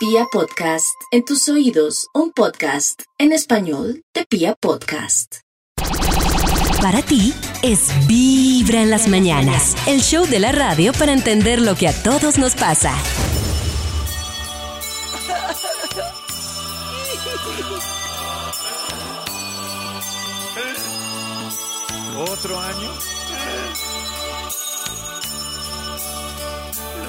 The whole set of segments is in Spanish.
Pia Podcast, en tus oídos, un podcast en español de Pia Podcast. Para ti es Vibra en las mañanas, el show de la radio para entender lo que a todos nos pasa. Otro año.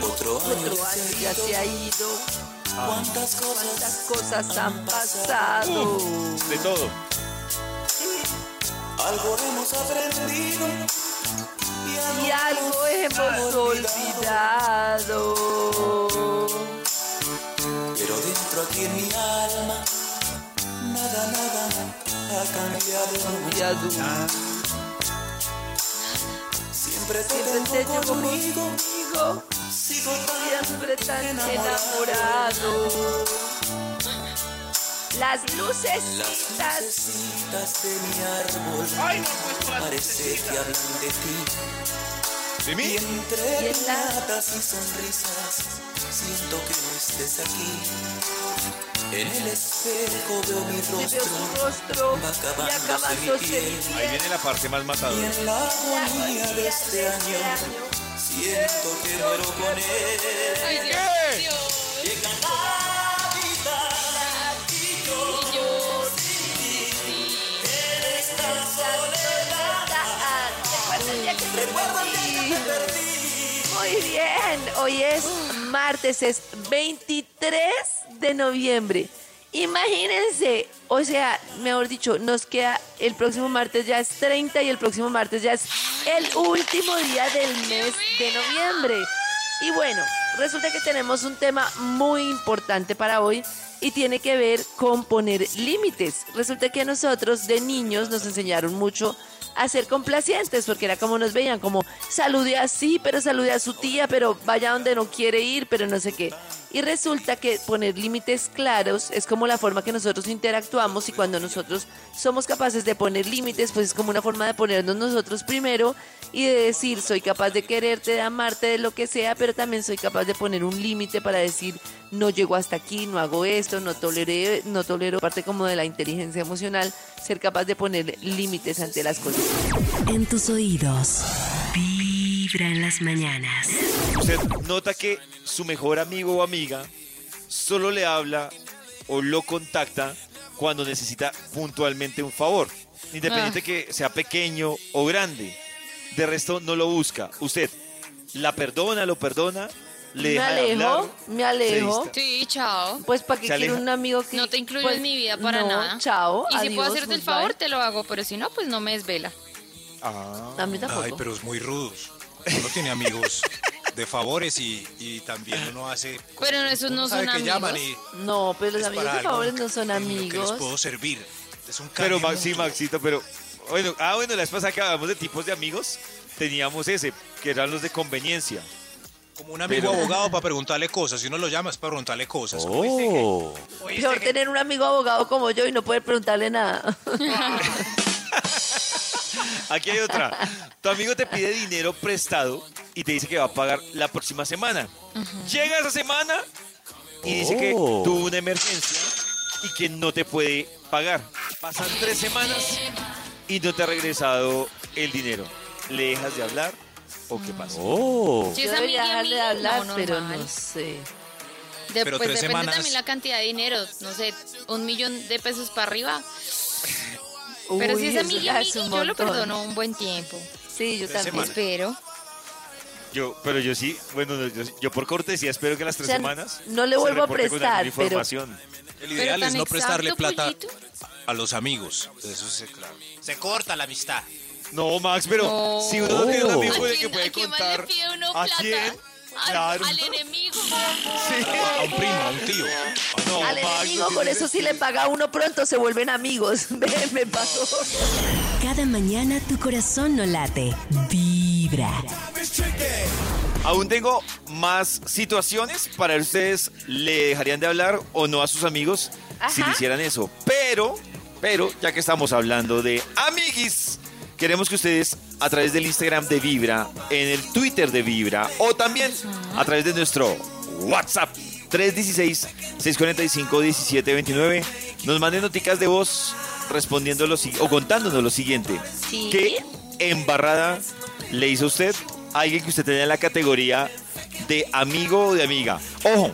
Otro año ya se ha ido. ¿Cuántas ¿Cuántas cosas? han pasado? De todo. Algo hemos aprendido y algo hemos olvidado. Pero dentro aquí en mi alma Nada, nada ha cambiado Ya du- Siempre Siempre te llevo conmigo conmigo, Sigo tan siempre tan enamorado. Las luces Las lucecitas de mi árbol Parece que hablan de ti ¿De Y mí? entre Y en la- miradas y sonrisas Siento que no estés aquí En el espejo veo mi rostro rostro Va y acabándose mi piel. Ahí viene la parte más Y matadora. en la agonía de este año Siento que muero con él Llega Navidad y yo sin ti En esta soledad Recuerda Muy bien, hoy es martes, es 23 de noviembre. Imagínense, o sea, mejor dicho, nos queda el próximo martes ya es 30 y el próximo martes ya es el último día del mes de noviembre. Y bueno, resulta que tenemos un tema muy importante para hoy y tiene que ver con poner límites. Resulta que a nosotros de niños nos enseñaron mucho a ser complacientes, porque era como nos veían, como salude así, pero salude a su tía, pero vaya donde no quiere ir, pero no sé qué. Y resulta que poner límites claros es como la forma que nosotros interactuamos y cuando nosotros somos capaces de poner límites, pues es como una forma de ponernos nosotros primero y de decir, soy capaz de quererte, de amarte, de lo que sea, pero también soy capaz de poner un límite para decir, no llego hasta aquí, no hago esto, no toleré, no tolero parte como de la inteligencia emocional, ser capaz de poner límites ante las cosas. En tus oídos, Vibra en las mañanas. Usted nota que su mejor amigo o amiga solo le habla o lo contacta cuando necesita puntualmente un favor, independiente que sea pequeño o grande. De resto no lo busca. Usted la perdona, lo perdona, Me alejo, me alejo. Sí, chao. Pues para que quiero un amigo que No te incluyo pues, en mi vida para no, nada. Chao. Y si puedo hacerte el favor, te lo hago, pero si no, pues no me desvela. Ah, A mí tampoco. Ay, pero es muy rudos. Uno tiene amigos de favores y, y también uno hace. Pero esos no son que llaman amigos. y No, pero los amigos de favores no son lo que amigos. les puedo servir. Es un pero Maxi. Maxito, pero bueno, ah, bueno, la vez pasada que hablamos de tipos de amigos, teníamos ese, que eran los de conveniencia. Como un amigo Pero- abogado para preguntarle cosas. Si uno lo llama es para preguntarle cosas. Oh. que- oíste Peor que- tener un amigo abogado como yo y no poder preguntarle nada. Aquí hay otra. Tu amigo te pide dinero prestado y te dice que va a pagar la próxima semana. Llega esa semana y dice que tuvo una emergencia y que no te puede pagar. Pasan tres semanas y no te ha regresado el dinero. ¿Le dejas de hablar o qué pasa? Si Yo es debería amiga dejarle de hablar, no, pero no sé. De- Pero pues tres depende semanas- también la cantidad de dinero. No sé, un millón de pesos para arriba. Pero Uy, si es amiga un yo lo perdono un buen tiempo. Sí, yo Tres también. semanas. Espero. Yo, pero yo sí, bueno, no, yo, yo por cortesía espero que las tres O sea, semanas no le se vuelvo a prestar, alguna pero- información. El ideal Pero es no prestarle exacto, plata pollito. a los amigos. Eso es claro. Se corta la amistad. No, Max, pero No. si uno no tiene un amigo ¿A de que puede a quién más contar, le pide uno ¿a quién? Al- Claro. Al enemigo. A un primo, a un tío. No, Al Max, enemigo, no con eso sí le paga a uno pronto, se vuelven amigos. Me pasó. Cada mañana tu corazón no late. Vibra. Aún tengo más situaciones para ver ustedes le dejarían de hablar o no a sus amigos si le hicieran eso. Pero, pero, ya que estamos hablando de amiguis, queremos que ustedes a través del Instagram de Vibra, en el Twitter de Vibra o también a través de nuestro WhatsApp 316-645-1729. Nos manden noticas de voz respondiendo lo si- o contándonos lo siguiente. Sí. ¿Qué embarrada le hizo usted a alguien que usted tenía en la categoría de amigo o de amiga? Ojo,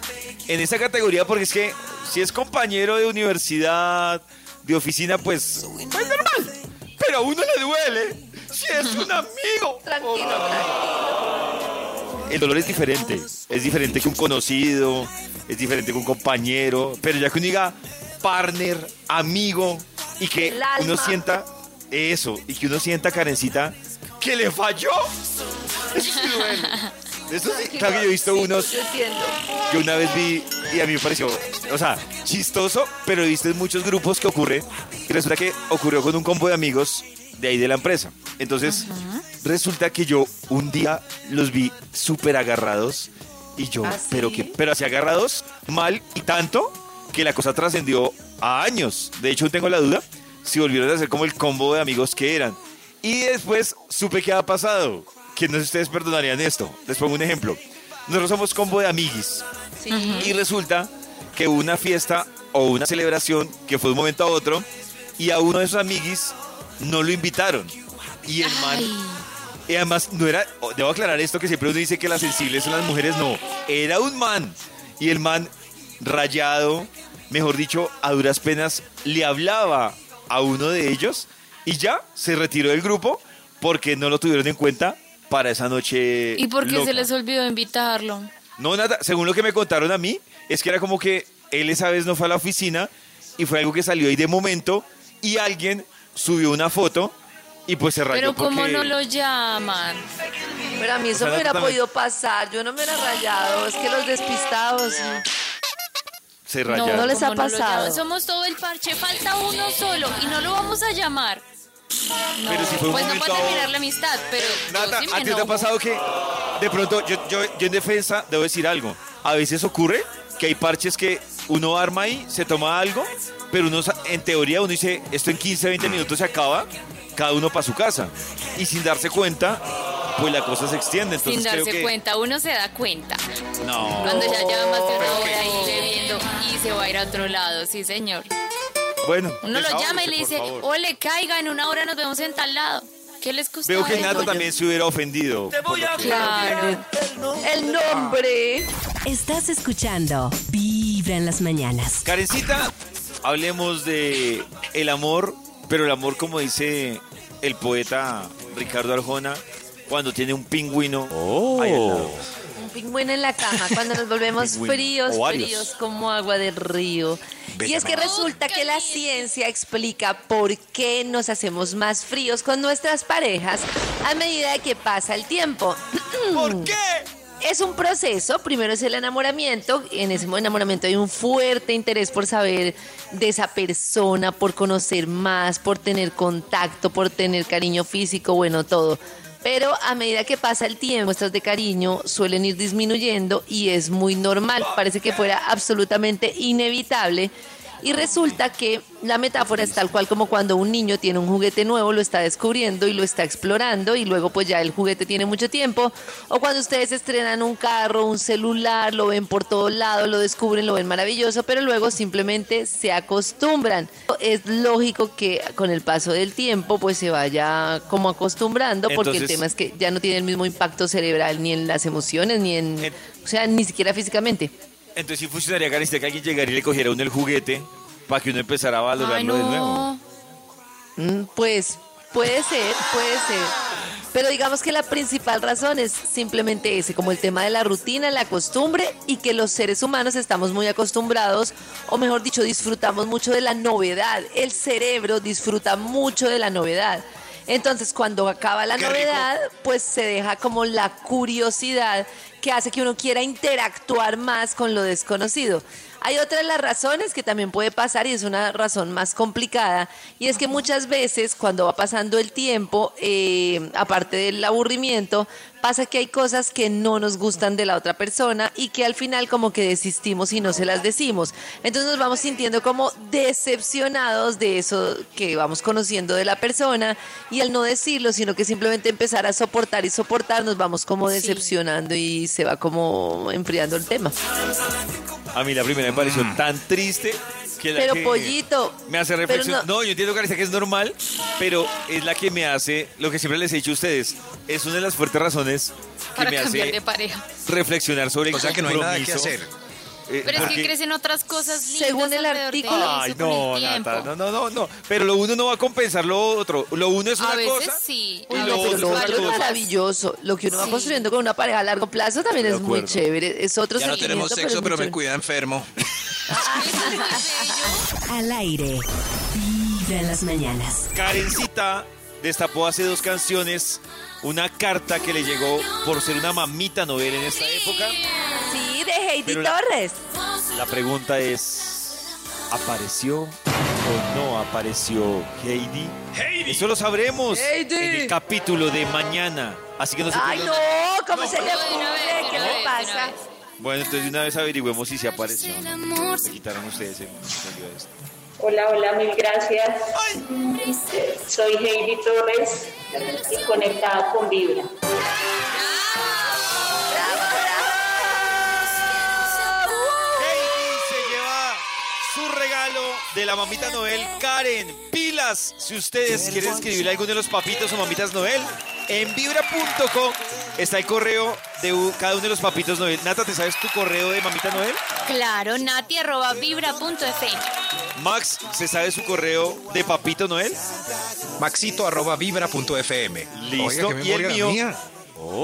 en esa categoría porque es que si es compañero de universidad, de oficina, pues, pues normal. Pero a uno le duele si es un amigo. Tranquilo, tranquilo. El dolor es diferente. Es diferente que un conocido, es diferente que un compañero. Pero ya que uno diga partner, amigo, y que uno sienta eso, y que uno sienta, Karencita, que le falló. Eso sí duele. Eso sí, claro que yo he visto unos, Yo entiendo. yo una vez vi y a mí me pareció, o sea, chistoso, pero he visto en muchos grupos que ocurre. Y resulta que ocurrió con un combo de amigos de ahí de la empresa. Entonces, resulta que yo un día los vi súper agarrados y yo, ¿Ah, pero sí? que, pero así agarrados mal y tanto que la cosa trascendió a años. De hecho, tengo la duda si volvieron a ser como el combo de amigos que eran. Y después supe qué ha pasado. Que no sé si ustedes perdonarían esto. Les pongo un ejemplo. Nosotros somos combo de amiguis. Sí. Y resulta que hubo una fiesta o una celebración que fue de un momento a otro y a uno de esos amiguis no lo invitaron. Y el man, Ay, y además no era, oh, debo aclarar esto que siempre uno dice que las sensibles son las mujeres, no, era un man. Y el man rayado, mejor dicho, a duras penas, le hablaba a uno de ellos y ya se retiró del grupo porque no lo tuvieron en cuenta para esa noche. ¿y por qué loca. se les olvidó invitarlo? No, nada. Según lo que me contaron a mí, es que era como que él esa vez no fue a la oficina y fue algo que salió ahí de momento y alguien subió una foto y pues se rayó Pero ¿cómo porque- no lo llaman? Pero a mí eso O sea, me hubiera totalmente- podido pasar. Yo no me hubiera rayado. Es que los despistados. se No, rayaron. no les ha ¿cómo lo pasado? Somos todo el parche, falta uno solo y no lo vamos a llamar. No, Pero si fue un pues no momento puede a- terminar la amistad, pero Nata, sí ¿a ti te ha pasado que de pronto, yo, yo, yo en defensa debo decir algo? A veces ocurre que hay parches que uno arma ahí, se toma algo, pero uno, en teoría uno dice, esto en 15, 20 minutos se acaba, cada uno para su casa. Y sin darse cuenta, pues la cosa se extiende. Entonces Sin creo darse que... cuenta, uno se da cuenta. No. Cuando ya lleva más de una hora ahí bebiendo y se va a ir a otro lado, sí señor. Bueno. Uno lo llama y le dice, ole, caiga, en una hora nos vemos en tal lado. ¿Qué les costó? Veo que eso? Nata también se hubiera ofendido. por lo que- Claro. El nombre. Estás escuchando Vibra en las mañanas. Karencita, hablemos de el amor, pero el amor como dice el poeta Ricardo Arjona, cuando tiene un pingüino ahí al lado. Pingüino en la cama cuando nos volvemos Pingüino. fríos, fríos como agua del río. Y es que resulta que la ciencia explica por qué nos hacemos más fríos con nuestras parejas a medida de que pasa el tiempo. ¿Por qué? Es un proceso, primero es el enamoramiento, en ese enamoramiento hay un fuerte interés por saber de esa persona, por conocer más, por tener contacto, por tener cariño físico, bueno, todo. Pero a medida que pasa el tiempo, muestras de cariño suelen ir disminuyendo y es muy normal, parece que fuera absolutamente inevitable. Y resulta que la metáfora es tal cual como cuando un niño tiene un juguete nuevo, lo está descubriendo y lo está explorando y luego pues ya el juguete tiene mucho tiempo. O cuando ustedes estrenan un carro, un celular, lo ven por todos lados, lo descubren, lo ven maravilloso, pero luego simplemente se acostumbran. Es lógico que con el paso del tiempo pues se vaya como acostumbrando porque el tema es que ya no tiene el mismo impacto cerebral ni en las emociones, ni en... En- O sea, ni siquiera físicamente. Entonces sí funcionaría, Karencita, que alguien llegara y le cogiera a uno el juguete para que uno empezara a valorarlo Ay, de nuevo. Mm, Pues puede ser, puede ser. Pero digamos que la principal razón es simplemente ese, como el tema de la rutina, la costumbre y que los seres humanos estamos muy acostumbrados, o mejor dicho, disfrutamos mucho de la novedad. El cerebro disfruta mucho de la novedad. Entonces, cuando acaba la Qué rico. novedad, pues se deja como la curiosidad que hace que uno quiera interactuar más con lo desconocido. Hay otra de las razones que también puede pasar y es una razón más complicada y es que muchas veces cuando va pasando el tiempo, eh, aparte del aburrimiento, pasa que hay cosas que no nos gustan de la otra persona y que al final como que desistimos y no se las decimos. Entonces nos vamos sintiendo como decepcionados de eso que vamos conociendo de la persona y al no decirlo, sino que simplemente empezar a soportar y soportar, nos vamos como Sí. decepcionando y se va como enfriando el tema. A mí la primera me pareció tan triste que la Pero que pollito. me hace pero reflexionar. no- No, yo entiendo Carita, que es normal, pero es la que me hace lo que siempre les he dicho a ustedes. Es una de las fuertes razones que Para me cambiar hace de pareja. reflexionar sobre el O sea que no hay nada que hacer. Eh, Pero es que crecen otras cosas lindas Según el artículo- eso Ay, con no. Nata, no, no, no, no. Pero lo uno no va a compensar lo otro. Lo uno es una A veces cosa. sí. y lo No, veces pero lo otro es maravilloso. Lo que uno va construyendo con una pareja a largo plazo también De es muy chévere. Es otro Ya no tenemos sexo, pero me cuida enfermo. Al aire. Vibra en las mañanas. Karencita destapó hace dos canciones una carta que le llegó por ser una mamita novela en esta época. Sí, de Heidi Pero Torres. La pregunta es, ¿apareció o no apareció Heidi? Eso lo sabremos Heidi. en el capítulo de mañana. Así que no se Ay, no, ¿cómo se le ocurre? ¿Qué le pasa? Bueno, entonces de una vez averigüemos si se apareció. Se quitaron ustedes el medio de esto. Hola, hola, mil gracias. Soy Heidi Torres y conectada con Vibra. Heidi se lleva su regalo de la mamita Noel Karen. Pilas, si ustedes quieren escribirle a alguno de los papitos o mamitas Noel, en vibra.com está el correo de cada uno de los papitos Noel. Nata, ¿te sabes tu correo de mamita Noel? Claro, nati arroba vibra.fm. Max, ¿se sabe su correo de papito Noel? Maxito arroba vibra.fm. Listo. Oiga, qué Y el mío mía.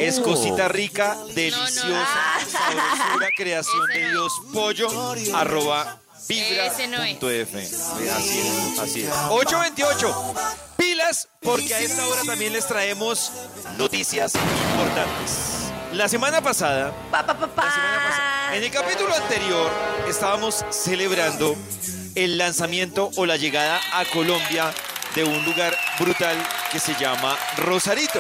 es cosita rica, deliciosa, Ah. sabrosura, creación de no. Dios, pollo, arroba no vibra.fm. Así es, así es. 828. Pilas, porque a esta hora también les traemos noticias importantes. La semana pasada Pa, pa, pa, pa. la semana pasada. En el capítulo anterior estábamos celebrando el lanzamiento o la llegada a Colombia de un lugar brutal que se llama Rosarito.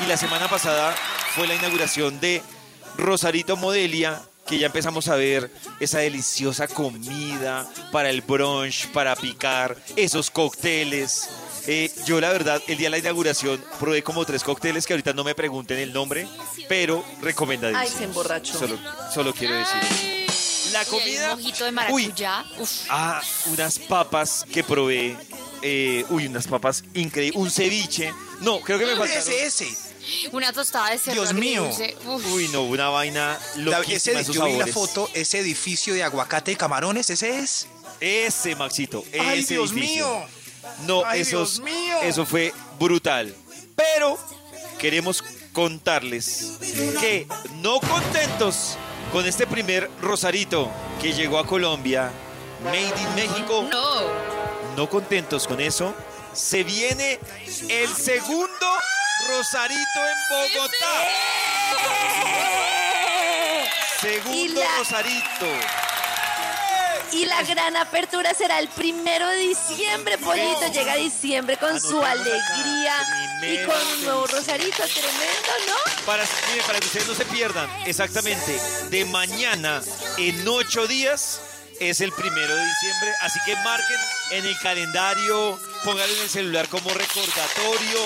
Y la semana pasada fue la inauguración de Rosarito Modelia, que ya empezamos a ver esa deliciosa comida para el brunch, para picar, esos cócteles. Eh, yo la verdad, el día de la inauguración probé como tres cócteles que ahorita no me pregunten el nombre, pero recomendadísimo. Ay, se emborrachó. Solo, solo quiero decir. La comida. un mojito de Uy, maracuyá. Uf. ah, unas papas que probé. eh, uy, unas papas increíbles. Un ceviche. No, creo que me faltaron. Ese, ese. Una tostada de cerdo Dios mío. Uy, no, una vaina La- loquísima ese, yo vi la foto, ese edificio de aguacate y camarones, ese es. Ese, Maxito. ¡Ay, ese Dios edificio. mío! No, ¡Ay, esos, Dios mío! eso fue brutal. Pero queremos contarles que no contentos con este primer Rosarito que llegó a Colombia, Made in México, No. no contentos con eso, se viene el segundo Rosarito en Bogotá. Segundo Rosarito. Y la gran apertura será el primero de diciembre, Pollito. Llega diciembre con su Anotemos acá, alegría y con un nuevo. Rosarito. Tremendo, ¿no? Para, mire, para que ustedes no se pierdan, exactamente, de mañana en ocho días es el primero de diciembre, así que marquen en el calendario, pónganlo en el celular como recordatorio,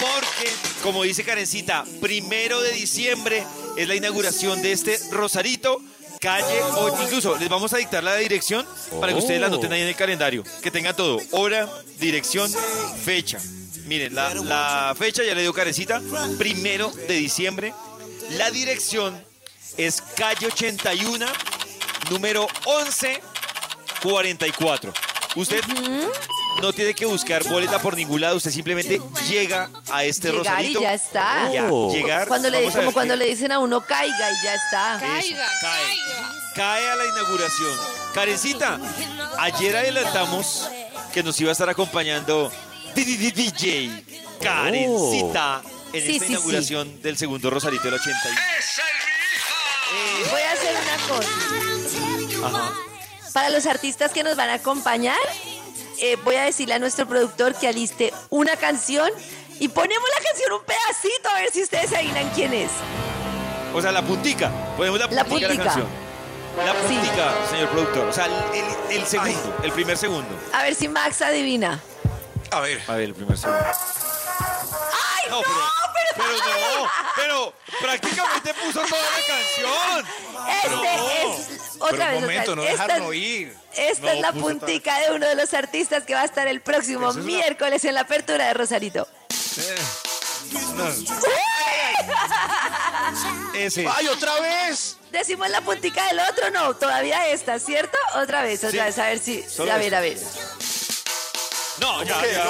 porque, como dice Karencita, primero de diciembre es la inauguración de este Rosarito, calle, o incluso les vamos a dictar la dirección para que ustedes la anoten ahí en el calendario, que tengan todo, hora, dirección, fecha. Miren, la, fecha ya le dio Karencita, primero de diciembre. La dirección es calle 81, número 1144. Usted no tiene que buscar boleta por ningún lado, usted simplemente llega a este Llegar y Rosarito. ya está. Ya, llegar. Cuando le, vamos a como ver cuando le dicen a uno caiga y ya está. Eso, Caiga, cae. caiga. Cae a la inauguración. Karencita, ayer adelantamos que nos iba a estar acompañando DJ Karencita en Sí, esta sí, inauguración del segundo Rosarito del 81. Voy a hacer una cosa. Ajá. Para los artistas que nos van a acompañar, eh, voy a decirle a nuestro productor que aliste una canción y ponemos la canción un pedacito a ver si ustedes adivinan quién es. O sea, la puntica. Ponemos la La puntica de la puntica. canción. La Sí. puntica, señor productor. O sea, el, el- el segundo, el primer segundo. A ver si Max adivina. A ver. A ver, el primer segundo. ¡Ay, no! No, pero- Pero, Pero no, pero prácticamente puso toda la canción. Este es otra Pero vez. un momento, otra no vez. Esta dejarlo es- ir. Esta No, es la puntica de uno de los artistas que va a estar el próximo una- miércoles en la apertura de Rosarito. Ese. ¡Ay, otra vez! Decimos la puntica del otro, no, todavía esta, ¿cierto? Otra vez, otra Sí. vez, a ver si. Solo a ver, a ver. No, ya, ¿Cómo que ya.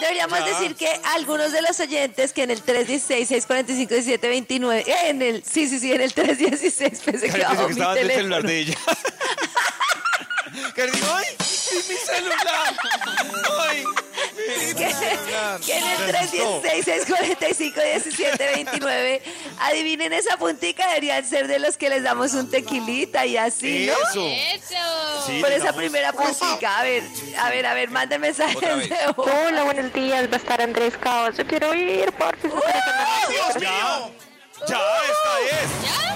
Deberíamos Ya. decir que algunos de los oyentes que en el 316-645-1729, eh, en el, sí, sí, sí, en el 316, pensé que que estaba en el celular de ella. Dijo, ¡ay! ¡Sí, mi celular! ¡Ay! Que, en el 316-645-1729, adivinen esa puntica, deberían ser de los que les damos un tequilita y así, ¿no? Eso. Eso. Sí, Por esa damos- primera puntica, a ver, a ver, a ver, manden mensajes de voz. Hola, buenos días. Va a estar Andrés Caos. Yo quiero ir, por favor. Ya. Ya, esta es.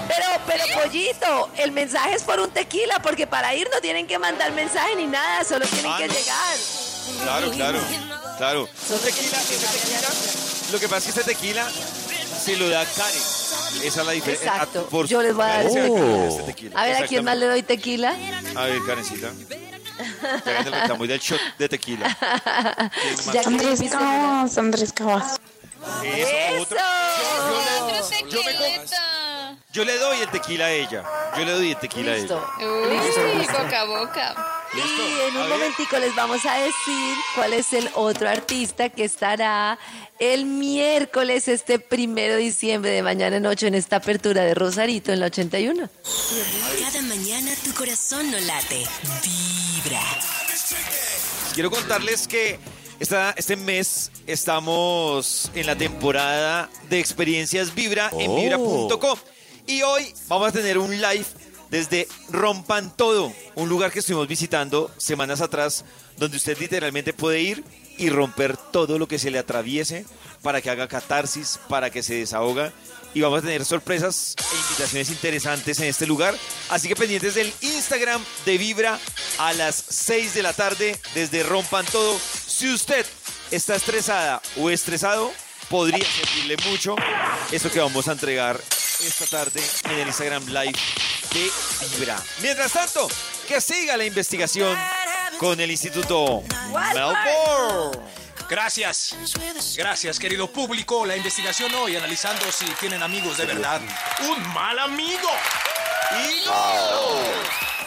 Pero, pero, pollito, el mensaje es por un tequila, porque para ir no tienen que mandar mensaje ni nada, solo tienen Ah, que no. llegar. Claro, claro. Claro. Tequila, ese tequila. Lo que pasa es que este tequila se lo da Karen. Esa es la diferencia. Exacto. Ah, por- Yo les voy a dar da tequila. este tequila. A ver, ¿a quién más le doy tequila? A ver, Karencita. Que hagan el reclamo y del shot de tequila. Andrés Caos, Andrés Caos. Eso, otro. Otro Yo. Yo le doy el tequila a ella. Yo le doy el tequila a ella. Listo. Uy, boca a boca. Y en A un momentico les vamos a decir cuál es el otro artista que estará el miércoles, este primero de diciembre de mañana en 8 en esta apertura de Rosarito en la 81. Cada mañana tu corazón no late, vibra. Quiero contarles que esta, este mes estamos en la temporada de experiencias Vibra en vibra.com. Y hoy vamos a tener un live desde Rompan Todo, un lugar que estuvimos visitando semanas atrás, donde usted literalmente puede ir y romper todo lo que se le atraviese para que haga catarsis, para que se desahoga. Y vamos a tener sorpresas e invitaciones interesantes en este lugar. Así que pendientes del Instagram de Vibra a las 6 de la tarde desde Rompan Todo. Si usted está estresada o estresado, podría servirle mucho esto que vamos a entregar esta tarde en el Instagram Live de Vibra. Mientras tanto, que siga la investigación con el Instituto Melbourne. Gracias. Gracias, querido público. La investigación hoy analizando si tienen amigos de verdad. ¡Un mal amigo!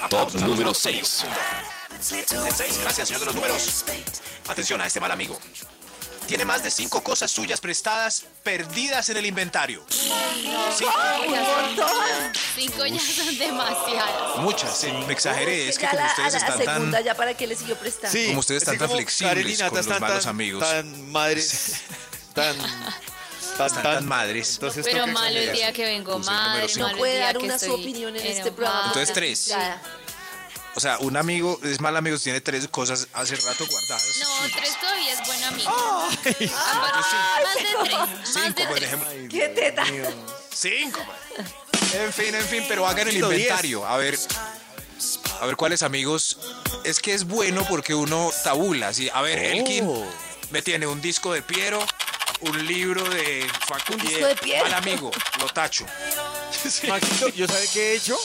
Top número 6. Gracias, señor de los números. Atención a este mal amigo. Tiene más de cinco cosas suyas prestadas perdidas en el inventario. Cinco. Cinco ya son demasiadas. Muchas, sí, me exageré. Es que como ustedes están segunda, tan... ya para que le siguió prestando. Sí, Como ustedes están tan flexibles con los malos amigos. Tan madres. Tan. Tan, Están tan madres. Entonces Pero malo el día que vengo mal, No puede dar una su opinión en este programa. Entonces, tres. O sea, un amigo es mal amigo si tiene tres cosas hace rato guardadas. No, tres todavía es buen amigo. Yo Más de tres. Más Cinco, de por tres. ejemplo. ¡Qué teta! Cinco. En fin, en fin, pero hagan el inventario. A ver, a ver cuáles amigos. Es que es bueno porque uno tabula. Así, a ver, Elkin me tiene un disco de Piero, un libro de Facu. ¿Un disco de Piero? Mal amigo, lo tacho. Sí. Maxito, ¿yo sabe qué he hecho?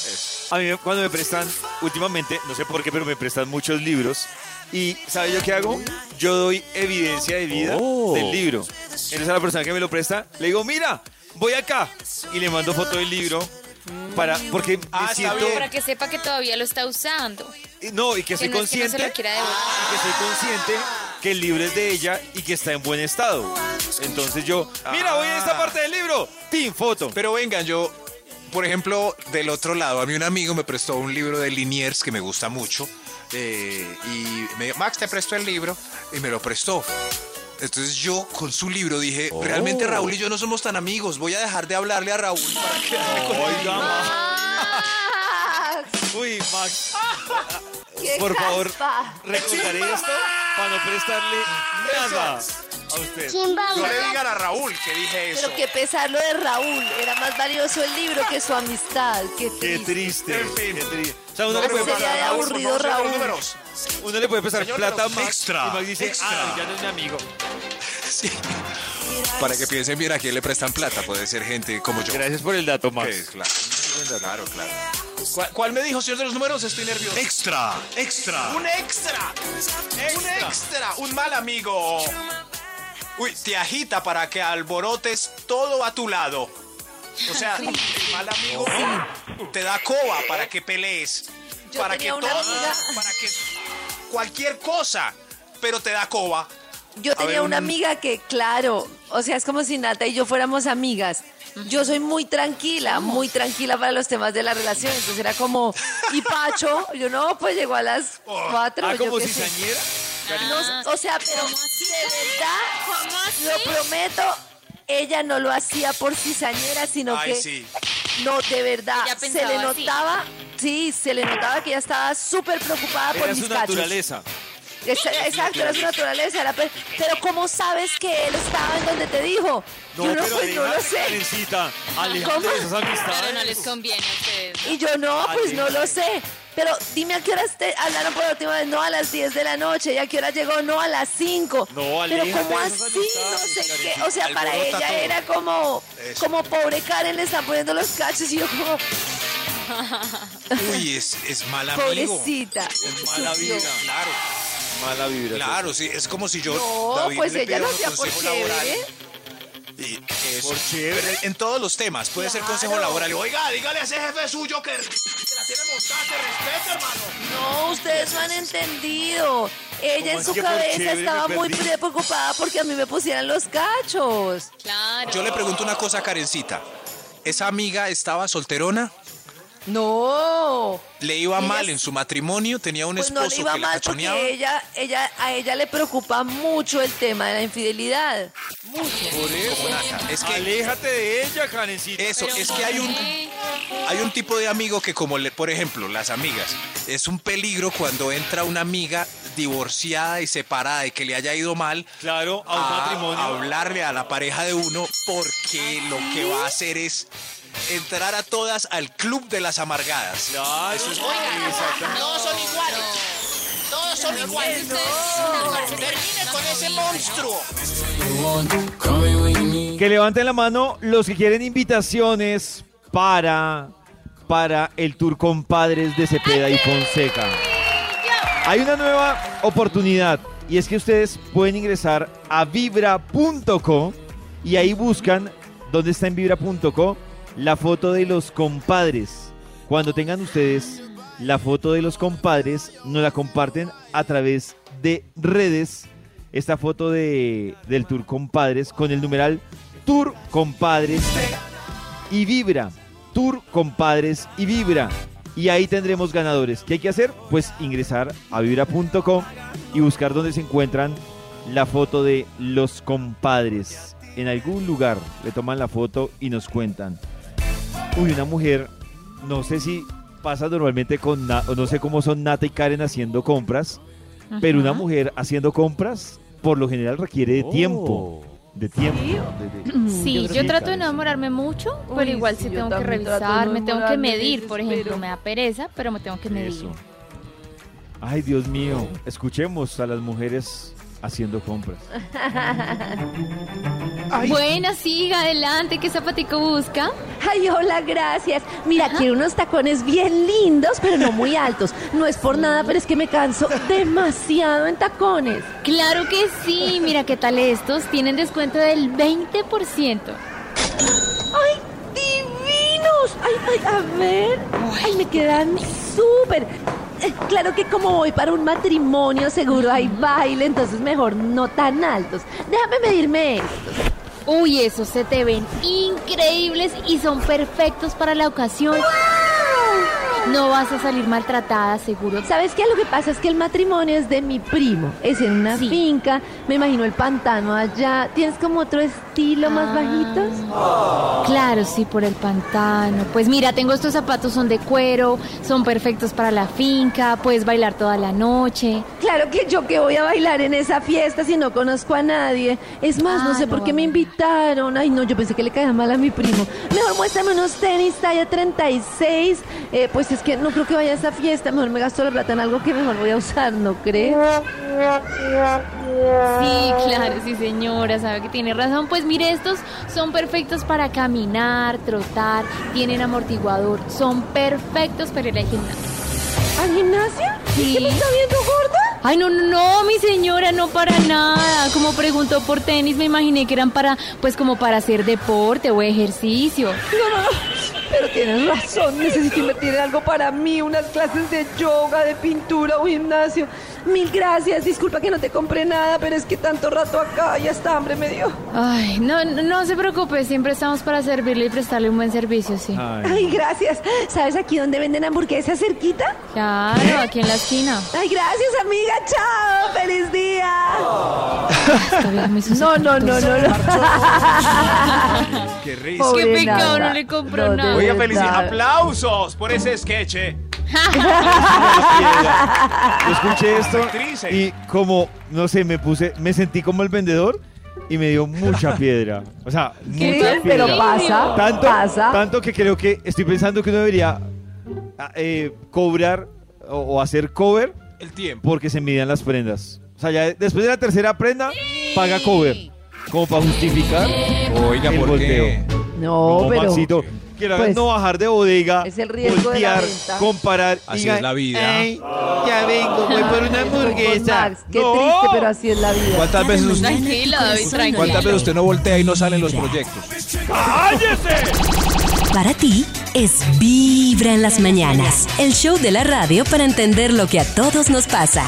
A mí cuando me prestan, últimamente, no sé por qué, pero me prestan muchos libros. Y ¿sabe yo qué hago? Yo doy evidencia de vida del libro. Entonces a la persona que me lo presta, le digo, mira, voy acá. Y le mando foto del libro. Para, porque Ah, siento... Para que sepa que todavía lo está usando. No, y que Que soy no es que no se consciente... lo quiera devolver. y que estoy consciente que el libro es de ella y que está en buen estado. Entonces yo, mira, voy en esta Ah. parte del libro. ¡Pin! Foto. Pero vengan, yo, por ejemplo, del otro lado, a mí un amigo me prestó un libro de Liniers que me gusta mucho. eh, y me dijo, Max, te prestó el libro y me lo prestó. Entonces yo con su libro dije, realmente Raúl y yo no somos tan amigos, voy a dejar de hablarle a Raúl para quedarme con el Oiga, libro". Max, Uy, Max, ¡Qué por favor, recordaré esto para no prestarle nada a usted. No le digan a Raúl que dije eso. Pero qué pesar lo de Raúl. Era más valioso el libro que su amistad. Qué Qué triste. triste. En fin. qué triste. O sea, uno, No le puede sería pasar, aburrido, Raúl. uno le puede Señor de plata a Max extra, y Max dice, extra. ah, ya no es mi amigo. Sí. Para que piensen bien a quién le prestan plata. Puede ser gente como yo. Gracias por el dato, Max. es, claro. Claro, claro. ¿Cuál, cuál me dijo, señor de los números? Estoy nervioso. Extra, extra. Un extra. Un extra. Un mal amigo. Uy, te agita para que alborotes todo a tu lado. O sea, el mal amigo te da coba para que pelees. Yo para que todo, amiga- para que cualquier cosa, pero te da coba. Yo A tenía ver, una un- amiga que, claro, o sea, es como si Nata y yo fuéramos amigas. Yo soy muy tranquila, muy tranquila para los temas de la relación. Entonces era como, ¿y Pacho? Yo no, pues llegó a las cuatro. Ah, yo como sé. No, o sea, pero de verdad, ¿Cómo así? lo prometo, ella no lo hacía por cizañera, sino Ay, que sí. no, de verdad, se le pensaba así. notaba, sí, se le notaba que ella estaba súper preocupada por Era mis su cachos. naturaleza. Ex- Exacto, era su naturaleza. era pe- pero ¿cómo sabes que él estaba en donde te dijo? No, Yo no, pero pues no lo sé. Karencita. De esas amistades. Claro, no les conviene a ustedes. Y yo no, pues no lo sé. Pero dime a qué horas te hablaron por última vez. No a las 10 de la noche. ¿Y a qué hora llegó? No a las 5. No, Pero aléjate ¿cómo de esas así? No sé qué. O sea, para ella todo. era como, Eso. como pobre Karen le están poniendo los cachos. Y yo como, Uy, es, es mal amigo. pobrecita. Es mala vibra. Claro, Mala vibra. claro, sí. Es como si yo. No, David, pues le ella lo hacía por laboral. Eso. Por chévere. En todos los temas. Puede ser consejo laboral. Oiga, dígale a ese jefe suyo que se la tiene montada, que respete, hermano. No, ustedes no han entendido. Ella ¿Cómo en su cabeza chévere estaba muy preocupada porque a mí me pusieran los cachos. Claro. Yo le pregunto una cosa a Karencita. ¿Esa amiga estaba solterona? No. ¿Le iba Ella mal en su matrimonio? ¿Tenía un Pues no esposo le iba que la cachoneaba? porque ella, ella, a ella le preocupa mucho el tema de la infidelidad. Mucho. Por eso. Es que- Aléjate de ella, Karencita. Eso, Pero es ¿por que hay un, hay un tipo de amigo que como, le, por ejemplo, las amigas, es un peligro cuando entra una amiga divorciada y separada y que le haya ido mal Claro, a un a matrimonio. hablarle a la pareja de uno porque lo que va a hacer es entrar a todas al club de las amargadas. Claro. Exactamente. Todos son iguales. Todos son iguales. Termine con ese monstruo. Que levanten la mano los que quieren invitaciones para, para el tour compadres de Cepeda y Fonseca. Hay una nueva oportunidad y es que ustedes pueden ingresar a vibra.co y ahí buscan dónde está en vibra.co la foto de los compadres. Cuando tengan ustedes la foto de los compadres, nos la comparten a través de redes. Esta foto de, del Tour Compadres con el numeral Tour Compadres y Vibra. Tour Compadres y Vibra. Y ahí tendremos ganadores. ¿Qué hay que hacer? Pues ingresar a vibra.com y buscar dónde se encuentran la foto de los compadres. En algún lugar le toman la foto y nos cuentan. Uy, una mujer, no sé si pasa normalmente con, Na- o no sé cómo son Nata y Karen haciendo compras, pero una mujer haciendo compras por lo general requiere de tiempo. De tiempo. de- de- Sí, yo trato de no demorarme mucho, pero igual sí, tengo que revisar, no me tengo que medir, por ejemplo, me da pereza, pero me tengo que medir. Eso. Ay, Dios mío. Escuchemos a las mujeres haciendo compras. Buena, siga adelante, ¿qué zapatico busca? Ay, hola, gracias. Mira, quiero unos tacones bien lindos, pero no muy altos. No es por nada, pero es que me canso demasiado en tacones. Claro que sí, mira qué tal estos, tienen descuento del 20%. ¡Ay, divinos! Ay, ay, a ver. Ay, me quedan súper. Eh, Claro que como voy para un matrimonio, seguro hay baile, entonces mejor no tan altos. Déjame medirme estos. Uy, esos se te ven increíbles y son perfectos para la ocasión. No vas a salir maltratada, seguro. ¿Sabes qué? Lo que pasa es que el matrimonio es de mi primo. Es en una Sí. finca. Me imagino el pantano allá. ¿Tienes como otro estilo más Ah. bajitos? Claro, sí, por el pantano. Pues mira, tengo estos zapatos, son de cuero, son perfectos para la finca, puedes bailar toda la noche. Claro que yo que voy a bailar en esa fiesta si no conozco a nadie. Es más, no Ah, sé no por qué me invitaron. Ay, no, yo pensé que le caía mal a mi primo. Mejor muéstrame unos tenis talla 36. Eh, pues es que no creo que vaya a esa fiesta. Mejor me gasto la plata en algo que mejor voy a usar, ¿no crees? Sí, claro, sí señora, sabe que tiene razón. Pues mire, estos son perfectos para caminar, trotar, tienen amortiguador, son perfectos para ir al gimnasio. ¿Al gimnasio? Sí. ¿Qué me está viendo gorda? Ay, no, no, no, mi señora, no para nada. Como preguntó por tenis, me imaginé que eran para, pues como para hacer deporte o ejercicio. No, no, no. Pero tienes razón, necesito invertir en algo para mí, unas clases de yoga, de pintura o gimnasio. Mil gracias, disculpa que no te compré nada, pero es que tanto rato acá y hasta hambre me dio. Ay, no, no, no se preocupe, siempre estamos para servirle y prestarle un buen servicio, sí. Ay, gracias. ¿Sabes aquí dónde venden hamburguesas cerquita? Claro, aquí en la esquina. Ay, gracias, amiga. Chao. ¡Feliz día! No, no, no, no, no. Qué risa. Qué pecado, no le de nada. Oiga, feliz verdad. aplausos por ese sketch. eh. Yo escuché esto y como, no sé, me puse, me sentí como el vendedor y me dio mucha piedra. O sea, ¿Qué? mucha Pero piedra. pasa, tanto, pasa. tanto que creo que estoy pensando que uno debería ah, eh, cobrar o, o hacer cover El tiempo. porque se midían las prendas. O sea, ya después de la tercera prenda, paga cover. Como para justificar Oiga, el ¿por volteo. No, No, pero. Maxito, que la pues, no bajar de bodega, es el riesgo de la voltear, comparar. Así diga, es la vida. "Ay, ya vengo, voy por una hamburguesa. Max, qué No. triste, pero así es la vida. ¿Cuántas veces usted, Tranquila, David, tranquila. cuántas veces usted no voltea y no salen los proyectos? Para ti es Vibra en las mañanas, el show de la radio para entender lo que a todos nos pasa.